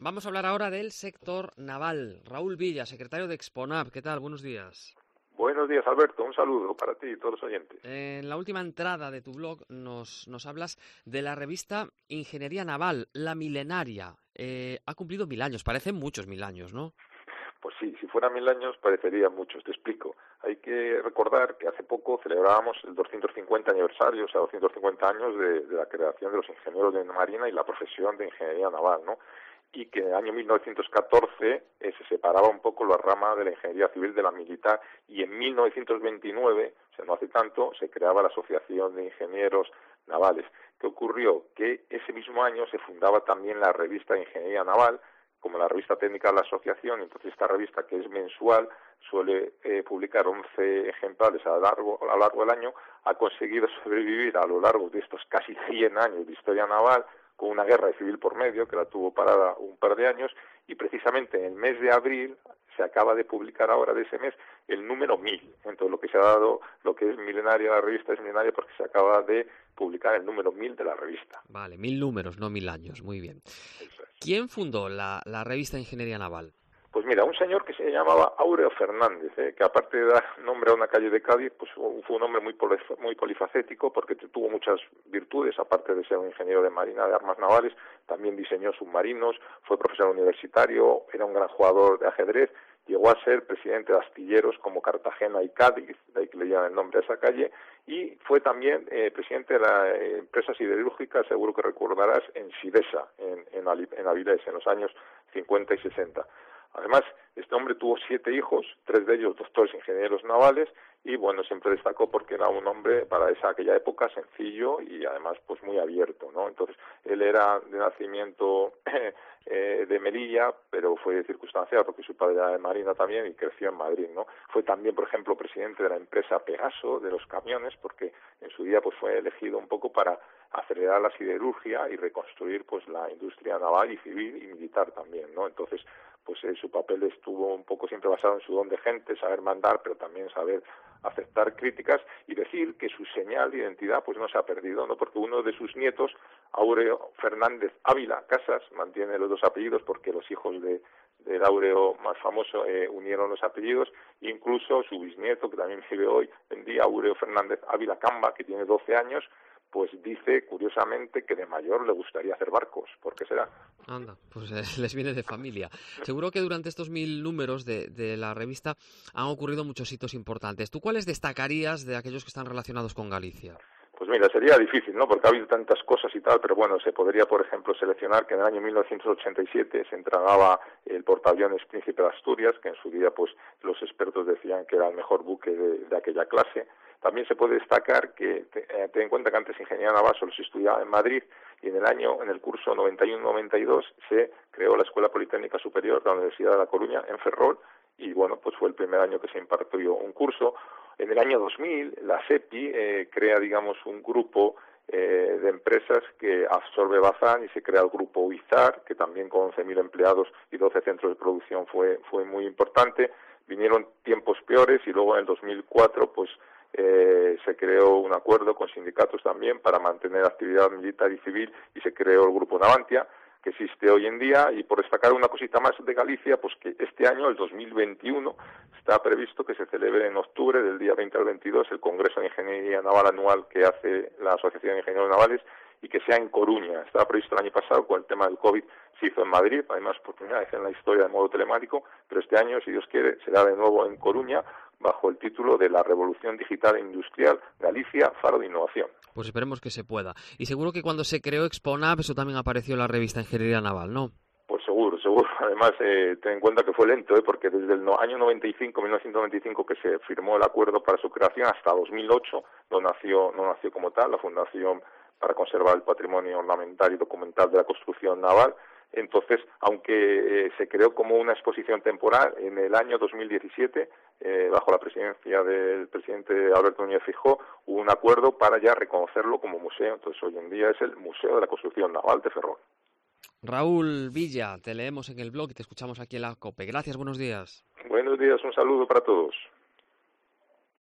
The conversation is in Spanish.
Vamos a hablar ahora del sector naval. Raúl Villa, secretario de Exponab. ¿Qué tal? Buenos días. Buenos días, Alberto. Un saludo para ti y todos los oyentes. En la última entrada de tu blog nos, nos hablas de la revista Ingeniería Naval, la milenaria. Eh, ha cumplido mil años, parecen muchos mil años, ¿no? Pues sí, si fuera mil años parecería muchos, te explico. Hay que recordar que hace poco celebrábamos el 250 aniversario, o sea, 250 años de, de la creación de los ingenieros de marina y la profesión de ingeniería naval, ¿no? Y que en el año 1914 eh, se separaba un poco la rama de la ingeniería civil de la militar y en 1929, o sea, no hace tanto, se creaba la Asociación de Ingenieros Navales. ¿Qué ocurrió? Que ese mismo año se fundaba también la revista de Ingeniería Naval, como la revista técnica de la asociación, entonces esta revista que es mensual suele eh, publicar 11 ejemplares a lo, largo, a lo largo del año, ha conseguido sobrevivir a lo largo de estos casi 100 años de historia naval, con una guerra civil por medio que la tuvo parada un par de años y precisamente en el mes de abril se acaba de publicar ahora de ese mes el número 1000. Entonces lo que se ha dado, lo que es milenaria la revista es milenaria porque se acaba de publicar el número 1000 de la revista. Vale, mil números, no mil años. Muy bien. ¿Quién fundó la, la revista Ingeniería Naval? Pues mira, un señor que se llamaba Aureo Fernández, ¿eh? que aparte de dar nombre a una calle de Cádiz, pues fue un hombre muy, muy polifacético porque tuvo muchas virtudes, aparte de ser un ingeniero de marina de armas navales, también diseñó submarinos, fue profesor universitario, era un gran jugador de ajedrez, llegó a ser presidente de astilleros como Cartagena y Cádiz, de ahí que le llaman el nombre a esa calle, y fue también eh, presidente de la eh, empresa siderúrgica, seguro que recordarás, en Sidesa, en, en, en Avilés, en los años 50 y 60. Además, este hombre tuvo siete hijos, tres de ellos doctores ingenieros navales, y bueno, siempre destacó porque era un hombre para esa aquella época sencillo y además pues muy abierto, ¿no? Entonces, él era de nacimiento eh, de Melilla, pero fue circunstancial porque su padre era de Marina también y creció en Madrid, ¿no? Fue también, por ejemplo, presidente de la empresa Pegaso de los camiones porque en su día pues fue elegido un poco para acelerar la siderurgia y reconstruir pues la industria naval y civil y militar también, ¿no? Entonces, pues su papel estuvo un poco siempre basado en su don de gente, saber mandar, pero también saber aceptar críticas y decir que su señal de identidad pues no se ha perdido, ¿no? Porque uno de sus nietos, Aureo Fernández Ávila Casas, mantiene los dos apellidos porque los hijos de del Aureo más famoso eh, unieron los apellidos, incluso su bisnieto, que también vive hoy en día, Aureo Fernández Ávila Camba, que tiene 12 años, pues dice curiosamente que de mayor le gustaría hacer barcos. ¿Por qué será? Anda, pues eh, les viene de familia. Seguro que durante estos mil números de, de, la revista han ocurrido muchos hitos importantes. ¿Tú cuáles destacarías de aquellos que están relacionados con Galicia? Pues mira, sería difícil, ¿no? Porque ha habido tantas cosas y tal, pero bueno, se podría, por ejemplo, seleccionar que en el año 1987 se entregaba el portaaviones Príncipe de Asturias, que en su día, pues, los expertos decían que era el mejor buque de, de aquella clase. También se puede destacar que, eh, ten en cuenta que antes ingeniería naval solo se estudiaba en Madrid y en el año, en el curso 91-92, se creó la Escuela Politécnica Superior de la Universidad de La Coruña en Ferrol y bueno, pues fue el primer año que se impartió un curso. En el año 2000, la CEPI eh, crea, digamos, un grupo eh, de empresas que absorbe Bazán y se crea el grupo UIZAR, que también con 11.000 empleados y 12 centros de producción fue, fue muy importante. Vinieron tiempos peores y luego en el 2004, pues eh, se creó un acuerdo con sindicatos también para mantener actividad militar y civil y se creó el Grupo Navantia que existe hoy en día y por destacar una cosita más de Galicia, pues que este año, el 2021, está previsto que se celebre en octubre, del día 20 al 22, el Congreso de Ingeniería Naval anual que hace la Asociación de Ingenieros Navales y que sea en Coruña. Estaba previsto el año pasado con el tema del COVID, se hizo en Madrid, además por primera vez en la historia de modo telemático, pero este año, si Dios quiere, será de nuevo en Coruña bajo el título de la Revolución Digital e Industrial Galicia, Faro de Innovación. Pues esperemos que se pueda. Y seguro que cuando se creó Exponab, eso también apareció en la revista Ingeniería Naval, ¿no? Pues seguro, seguro. Además, eh, ten en cuenta que fue lento, ¿eh? porque desde el año 95, 1995, que se firmó el acuerdo para su creación, hasta 2008 no nació, no nació como tal la Fundación para conservar el patrimonio ornamental y documental de la construcción naval. Entonces, aunque eh, se creó como una exposición temporal en el año 2017, eh, bajo la presidencia del presidente Alberto Núñez Fijó, hubo un acuerdo para ya reconocerlo como museo. Entonces, hoy en día es el Museo de la Construcción Naval de Ferrol. Raúl Villa, te leemos en el blog y te escuchamos aquí en la COPE. Gracias, buenos días. Buenos días, un saludo para todos.